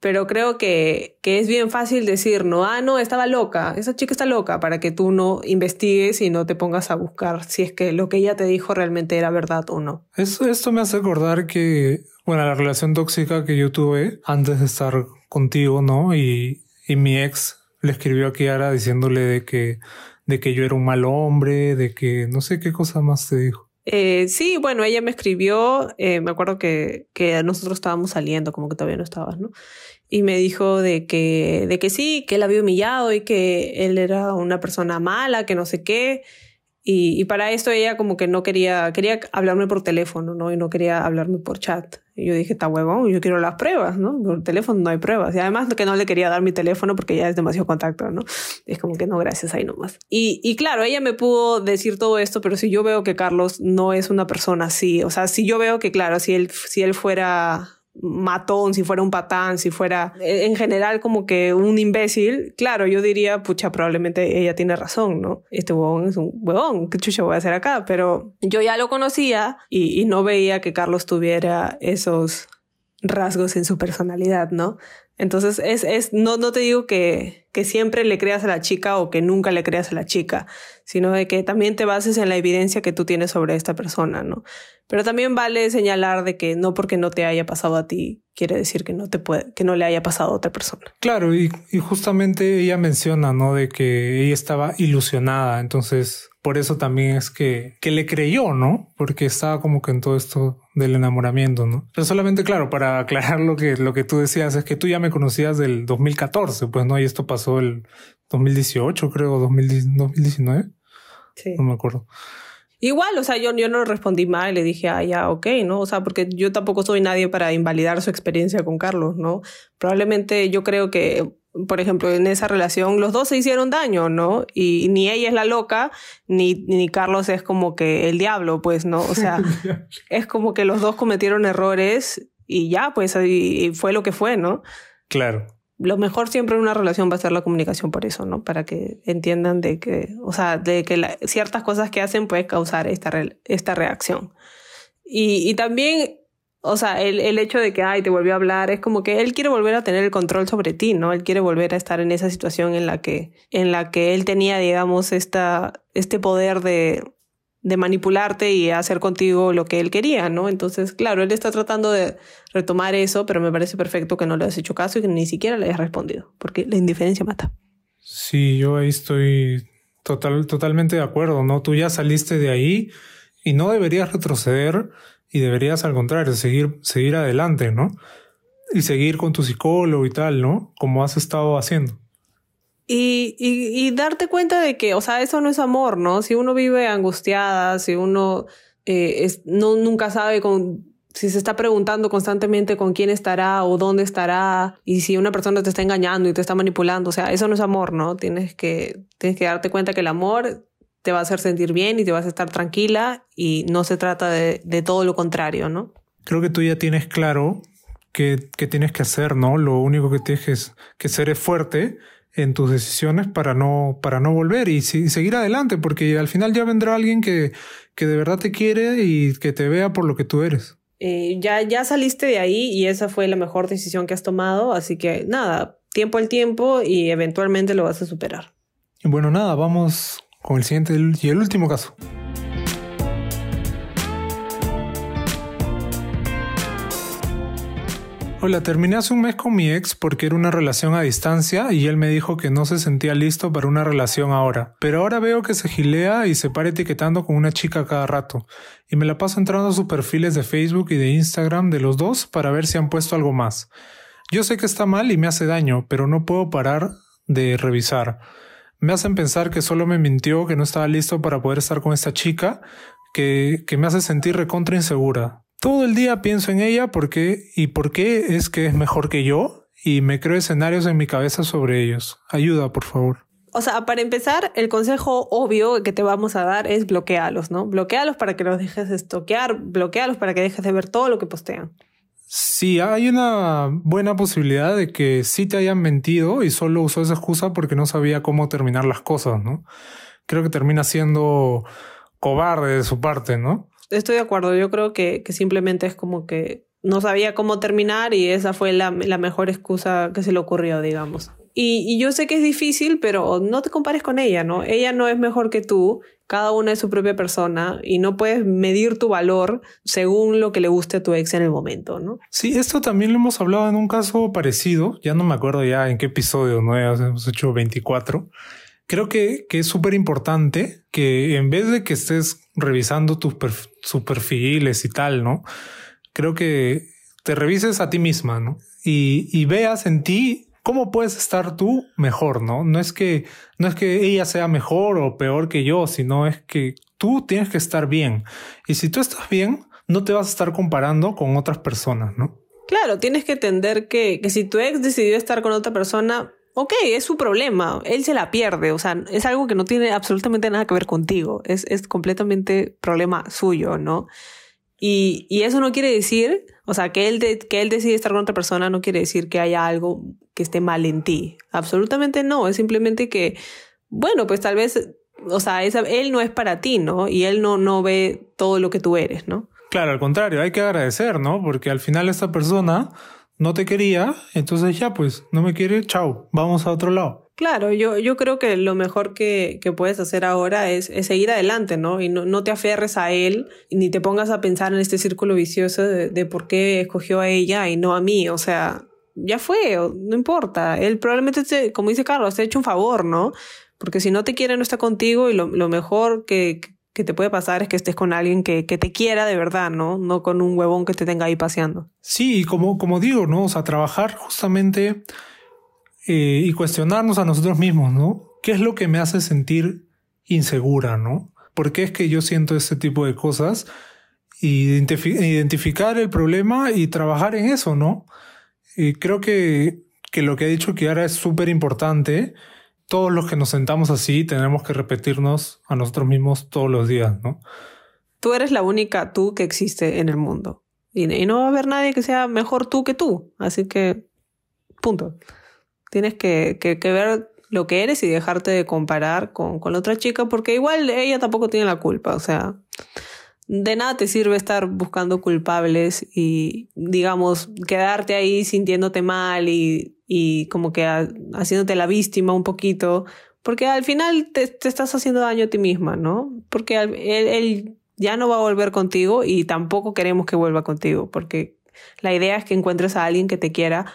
pero creo que, que, es bien fácil decir, no, ah, no, estaba loca, esa chica está loca, para que tú no investigues y no te pongas a buscar si es que lo que ella te dijo realmente era verdad o no. Eso, esto me hace acordar que, bueno, la relación tóxica que yo tuve antes de estar contigo, ¿no? Y, y mi ex le escribió a Kiara diciéndole de que, de que yo era un mal hombre, de que no sé qué cosa más te dijo. Eh, sí, bueno, ella me escribió, eh, me acuerdo que, que nosotros estábamos saliendo, como que todavía no estabas, ¿no? y me dijo de que, de que sí, que él había humillado y que él era una persona mala, que no sé qué. Y, y, para esto ella como que no quería, quería hablarme por teléfono, ¿no? Y no quería hablarme por chat. Y yo dije, está huevón, yo quiero las pruebas, ¿no? Por teléfono no hay pruebas. Y además que no le quería dar mi teléfono porque ya es demasiado contacto, ¿no? Es como que no, gracias, ahí nomás. Y, y claro, ella me pudo decir todo esto, pero si yo veo que Carlos no es una persona así, o sea, si yo veo que, claro, si él, si él fuera matón, si fuera un patán, si fuera eh, en general como que un imbécil, claro, yo diría, pucha, probablemente ella tiene razón, ¿no? Este huevón es un huevón, ¿qué chucha voy a hacer acá? Pero yo ya lo conocía y, y no veía que Carlos tuviera esos rasgos en su personalidad, ¿no? Entonces, es, es, no, no te digo que, que siempre le creas a la chica o que nunca le creas a la chica, sino de que también te bases en la evidencia que tú tienes sobre esta persona, ¿no? Pero también vale señalar de que no porque no te haya pasado a ti quiere decir que no te puede, que no le haya pasado a otra persona. Claro, y, y justamente ella menciona, ¿no? De que ella estaba ilusionada, entonces por eso también es que, que le creyó, ¿no? Porque estaba como que en todo esto del enamoramiento, ¿no? Pero solamente, claro, para aclarar lo que, lo que tú decías, es que tú ya me conocías del 2014, pues, ¿no? Y esto pasó el 2018, creo, 2019. Sí. No me acuerdo. Igual, o sea, yo, yo no respondí mal, le dije, ah, ya, ok, ¿no? O sea, porque yo tampoco soy nadie para invalidar su experiencia con Carlos, ¿no? Probablemente yo creo que por ejemplo, en esa relación, los dos se hicieron daño, ¿no? Y ni ella es la loca, ni, ni Carlos es como que el diablo, pues, ¿no? O sea, es como que los dos cometieron errores y ya, pues, y fue lo que fue, ¿no? Claro. Lo mejor siempre en una relación va a ser la comunicación por eso, ¿no? Para que entiendan de que, o sea, de que ciertas cosas que hacen pueden causar esta, esta reacción. Y, y también o sea, el, el hecho de que, ay, te volvió a hablar, es como que él quiere volver a tener el control sobre ti, ¿no? Él quiere volver a estar en esa situación en la que, en la que él tenía, digamos, esta, este poder de, de manipularte y hacer contigo lo que él quería, ¿no? Entonces, claro, él está tratando de retomar eso, pero me parece perfecto que no le has hecho caso y que ni siquiera le hayas respondido, porque la indiferencia mata. Sí, yo ahí estoy total, totalmente de acuerdo, ¿no? Tú ya saliste de ahí y no deberías retroceder y deberías al contrario seguir, seguir adelante, ¿no? Y seguir con tu psicólogo y tal, ¿no? Como has estado haciendo. Y, y, darte cuenta de que, o sea, eso no es amor, ¿no? Si uno vive angustiada, si uno eh, es, no, nunca sabe con, si se está preguntando constantemente con quién estará o dónde estará y si una persona te está engañando y te está manipulando, o sea, eso no es amor, ¿no? Tienes que, tienes que darte cuenta que el amor te va a hacer sentir bien y te vas a estar tranquila y no se trata de, de todo lo contrario, ¿no? Creo que tú ya tienes claro qué, tienes que hacer, ¿no? Lo único que tienes que, que ser es fuerte en tus decisiones para no, para no volver y, seguir adelante, porque al final ya vendrá alguien que, que de verdad te quiere y que te vea por lo que tú eres. Eh, ya, ya saliste de ahí y esa fue la mejor decisión que has tomado, así que nada, tiempo al tiempo y eventualmente lo vas a superar. Y bueno, nada, vamos con el siguiente y el último caso. Hola, terminé hace un mes con mi ex porque era una relación a distancia y él me dijo que no se sentía listo para una relación ahora. Pero ahora veo que se gilea y se para etiquetando con una chica cada rato. Y me la paso entrando a sus perfiles de Facebook y de Instagram de los dos para ver si han puesto algo más. Yo sé que está mal y me hace daño, pero no puedo parar de revisar. Me hacen pensar que solo me mintió, que no estaba listo para poder estar con esta chica, que, que me hace sentir recontra insegura. Todo el día pienso en ella porque y por qué es que es mejor que yo y me creo escenarios en mi cabeza sobre ellos. Ayuda, por favor. O sea, para empezar, el consejo obvio que te vamos a dar es bloquealos, ¿no? Bloquealos para que los dejes de estoquear, bloquealos para que dejes de ver todo lo que postean. Sí, hay una buena posibilidad de que sí te hayan mentido y solo usó esa excusa porque no sabía cómo terminar las cosas, ¿no? Creo que termina siendo cobarde de su parte, ¿no? Estoy de acuerdo, yo creo que, que simplemente es como que no sabía cómo terminar y esa fue la, la mejor excusa que se le ocurrió, digamos. Y, y, yo sé que es difícil, pero no te compares con ella, ¿no? Ella no es mejor que tú, cada una es su propia persona y no puedes medir tu valor según lo que le guste a tu ex en el momento, ¿no? Sí, esto también lo hemos hablado en un caso parecido, ya no me acuerdo ya en qué episodio, ¿no? Hemos hecho 24. Creo que, que es súper importante que en vez de que estés revisando tus sus perfiles y tal, ¿no? Creo que te revises a ti misma, ¿no? Y, y veas en ti ¿Cómo puedes estar tú mejor, no? No es que, no es que ella sea mejor o peor que yo, sino es que tú tienes que estar bien. Y si tú estás bien, no te vas a estar comparando con otras personas, ¿no? Claro, tienes que entender que, que si tu ex decidió estar con otra persona, ok, es su problema, él se la pierde, o sea, es algo que no tiene absolutamente nada que ver contigo, es, es completamente problema suyo, ¿no? Y, y eso no quiere decir, o sea, que él, de, que él decide estar con otra persona no quiere decir que haya algo que esté mal en ti. Absolutamente no, es simplemente que, bueno, pues tal vez, o sea, esa, él no es para ti, ¿no? Y él no, no ve todo lo que tú eres, ¿no? Claro, al contrario, hay que agradecer, ¿no? Porque al final esta persona no te quería, entonces ya pues, no me quiere, chao, vamos a otro lado. Claro, yo, yo creo que lo mejor que, que puedes hacer ahora es, seguir adelante, ¿no? Y no, no, te aferres a él, ni te pongas a pensar en este círculo vicioso de, de, por qué escogió a ella y no a mí. O sea, ya fue, no importa. Él probablemente, te, como dice Carlos, te ha hecho un favor, ¿no? Porque si no te quiere, no está contigo y lo, lo mejor que, que te puede pasar es que estés con alguien que, que, te quiera de verdad, ¿no? No con un huevón que te tenga ahí paseando. Sí, como, como digo, ¿no? O sea, trabajar justamente eh, y cuestionarnos a nosotros mismos, ¿no? ¿Qué es lo que me hace sentir insegura, ¿no? ¿Por qué es que yo siento este tipo de cosas? identificar el problema y trabajar en eso, ¿no? Y creo que, que lo que ha dicho Kiara es súper importante. Todos los que nos sentamos así tenemos que repetirnos a nosotros mismos todos los días, ¿no? Tú eres la única tú que existe en el mundo. Y, y no va a haber nadie que sea mejor tú que tú. Así que, punto. Tienes que, que, ver lo que eres y dejarte de comparar con, con otra chica, porque igual ella tampoco tiene la culpa. O sea, de nada te sirve estar buscando culpables y, digamos, quedarte ahí sintiéndote mal y, y como que haciéndote la víctima un poquito, porque al final te, te, estás haciendo daño a ti misma, ¿no? Porque él, él ya no va a volver contigo y tampoco queremos que vuelva contigo, porque la idea es que encuentres a alguien que te quiera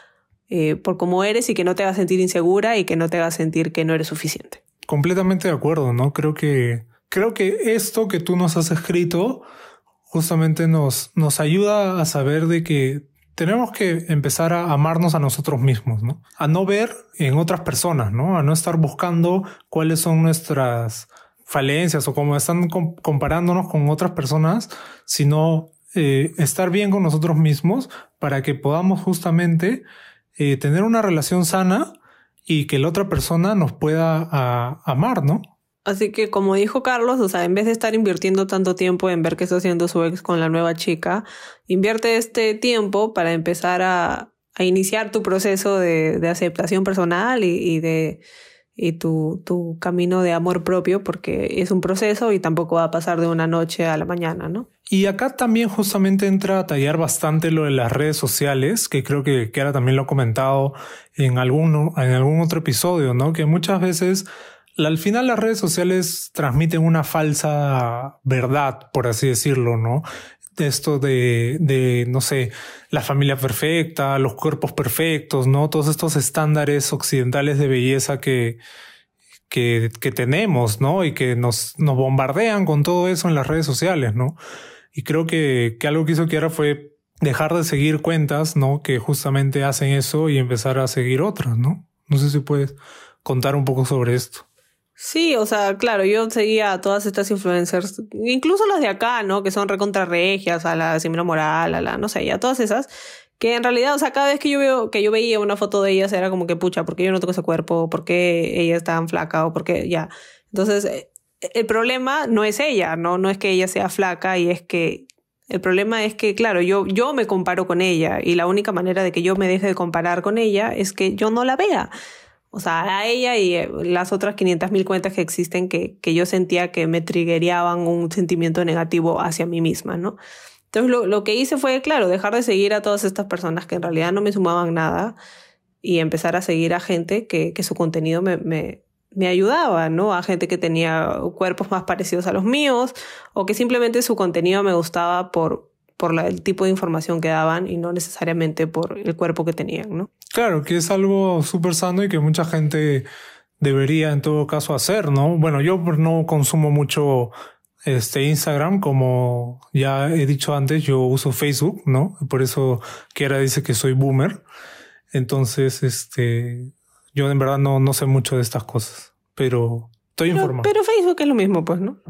eh, por cómo eres y que no te haga sentir insegura y que no te haga sentir que no eres suficiente. Completamente de acuerdo, ¿no? Creo que, creo que esto que tú nos has escrito justamente nos, nos ayuda a saber de que tenemos que empezar a amarnos a nosotros mismos, ¿no? A no ver en otras personas, ¿no? A no estar buscando cuáles son nuestras falencias o cómo están comparándonos con otras personas, sino eh, estar bien con nosotros mismos para que podamos justamente eh, tener una relación sana y que la otra persona nos pueda amar, ¿no? Así que como dijo Carlos, o sea, en vez de estar invirtiendo tanto tiempo en ver qué está haciendo su ex con la nueva chica, invierte este tiempo para empezar a, a iniciar tu proceso de, aceptación personal y de y tu, tu camino de amor propio, porque es un proceso y tampoco va a pasar de una noche a la mañana, ¿no? Y acá también justamente entra a tallar bastante lo de las redes sociales, que creo que ahora también lo ha comentado en algún, en algún otro episodio, ¿no? Que muchas veces al final las redes sociales transmiten una falsa verdad, por así decirlo, ¿no? Esto de, de, no sé, la familia perfecta, los cuerpos perfectos, ¿no? Todos estos estándares occidentales de belleza que, que, que tenemos, ¿no? Y que nos, nos bombardean con todo eso en las redes sociales, ¿no? Y creo que, que algo que hizo Kiara fue dejar de seguir cuentas, ¿no? Que justamente hacen eso y empezar a seguir otras, ¿no? No sé si puedes contar un poco sobre esto. Sí, o sea, claro, yo seguía a todas estas influencers, incluso las de acá, ¿no? Que son recontrarregias, a la Simona Moral, a la, no sé, a todas esas, que en realidad, o sea, cada vez que yo veo, que yo veía una foto de ellas era como que, pucha, ¿por qué yo no tengo ese cuerpo? ¿Por qué ella es tan flaca? ¿O por qué? Ya. Entonces, eh, el problema no es ella, ¿no? No es que ella sea flaca y es que el problema es que, claro, yo, yo me comparo con ella y la única manera de que yo me deje de comparar con ella es que yo no la vea. O sea, a ella y eh, las otras 500.000 cuentas que existen que, que yo sentía que me triggereaban un sentimiento negativo hacia mí misma, ¿no? Entonces lo, lo, que hice fue, claro, dejar de seguir a todas estas personas que en realidad no me sumaban nada y empezar a seguir a gente que, que su contenido me, me, me ayudaba, ¿no? A gente que tenía cuerpos más parecidos a los míos o que simplemente su contenido me gustaba por, por la, el tipo de información que daban y no necesariamente por el cuerpo que tenían, ¿no? Claro, que es algo súper sano y que mucha gente debería en todo caso hacer, ¿no? Bueno, yo no consumo mucho este Instagram, como ya he dicho antes, yo uso Facebook, ¿no? Por eso Kiera dice que soy boomer. Entonces, este, yo en verdad no, no sé mucho de estas cosas, pero estoy pero, informado. Pero Facebook es lo mismo, pues, ¿no?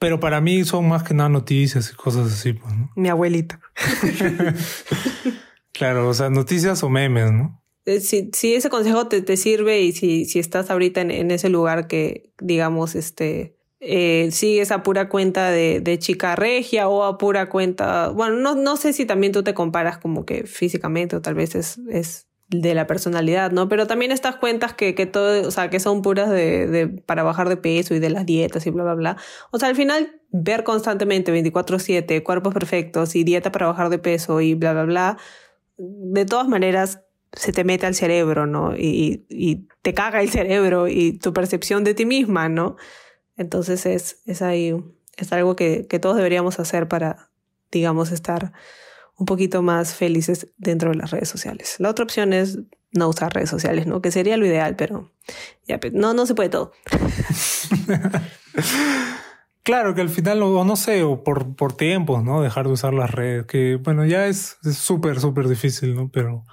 Pero para mí son más que nada noticias y cosas así, pues, ¿no? Mi abuelita. claro, o sea, noticias o memes, ¿no? Eh, si, si ese consejo te, te sirve y si, si estás ahorita en, en ese lugar que, digamos, este, eh, sigues a pura cuenta de, de, chica regia o a pura cuenta, bueno, no, no sé si también tú te comparas como que físicamente o tal vez es, es de la personalidad, ¿no? Pero también estas cuentas que, que todo, o sea, que son puras de, de, para bajar de peso y de las dietas y bla, bla, bla. O sea, al final, ver constantemente 24-7 cuerpos perfectos y dieta para bajar de peso y bla, bla, bla, de todas maneras se te mete al cerebro, ¿no? Y, y te caga el cerebro y tu percepción de ti misma, ¿no? Entonces es, es ahí, es algo que, que todos deberíamos hacer para, digamos, estar un poquito más felices dentro de las redes sociales. La otra opción es no usar redes sociales, ¿no? Que sería lo ideal, pero ya, no, no se puede todo. claro que al final, o no sé, o por, por tiempos, ¿no? Dejar de usar las redes, que bueno, ya es súper, súper difícil, ¿no? Pero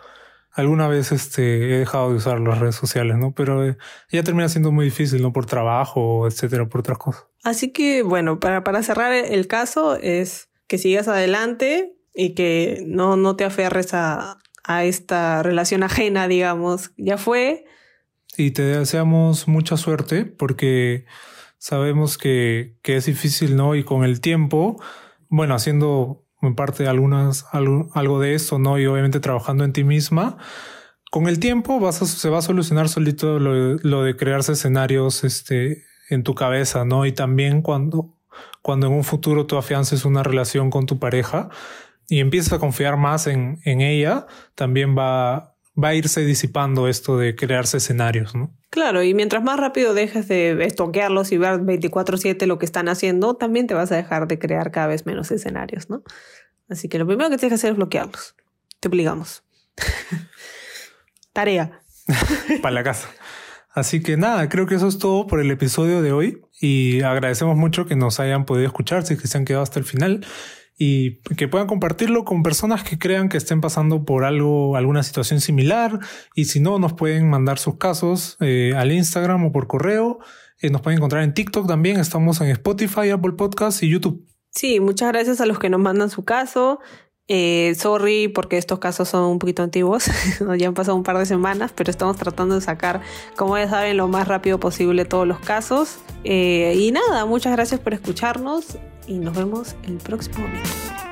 alguna vez este, he dejado de usar las redes sociales, ¿no? Pero eh, ya termina siendo muy difícil, ¿no? Por trabajo, etcétera, por otras cosas. Así que, bueno, para, para cerrar el caso es que sigas adelante, y que no, no te aferres a, a esta relación ajena, digamos. Ya fue. Y te deseamos mucha suerte porque sabemos que, que es difícil, ¿no? Y con el tiempo, bueno, haciendo en parte algunas, algo, algo de esto, ¿no? Y obviamente trabajando en ti misma, con el tiempo vas a, se va a solucionar solito lo, de crearse escenarios este, en tu cabeza, ¿no? Y también cuando, cuando en un futuro tú afiances una relación con tu pareja, y empiezas a confiar más en, en ella, también va, va a irse disipando esto de crearse escenarios, ¿no? Claro, y mientras más rápido dejes de estoquearlos y ver 24/7 lo que están haciendo, también te vas a dejar de crear cada vez menos escenarios, ¿no? Así que lo primero que tienes que hacer es bloquearlos. Te obligamos. Tarea. Para la casa. Así que nada, creo que eso es todo por el episodio de hoy y agradecemos mucho que nos hayan podido escuchar, si que se han quedado hasta el final y que puedan compartirlo con personas que crean que estén pasando por algo, alguna situación similar. Y si no, nos pueden mandar sus casos eh, al Instagram o por correo. Eh, nos pueden encontrar en TikTok también. Estamos en Spotify, Apple Podcasts y YouTube. Sí, muchas gracias a los que nos mandan su caso. Eh, sorry porque estos casos son un poquito antiguos, ya han pasado un par de semanas, pero estamos tratando de sacar, como ya saben, lo más rápido posible todos los casos. Eh, y nada, muchas gracias por escucharnos y nos vemos el próximo video.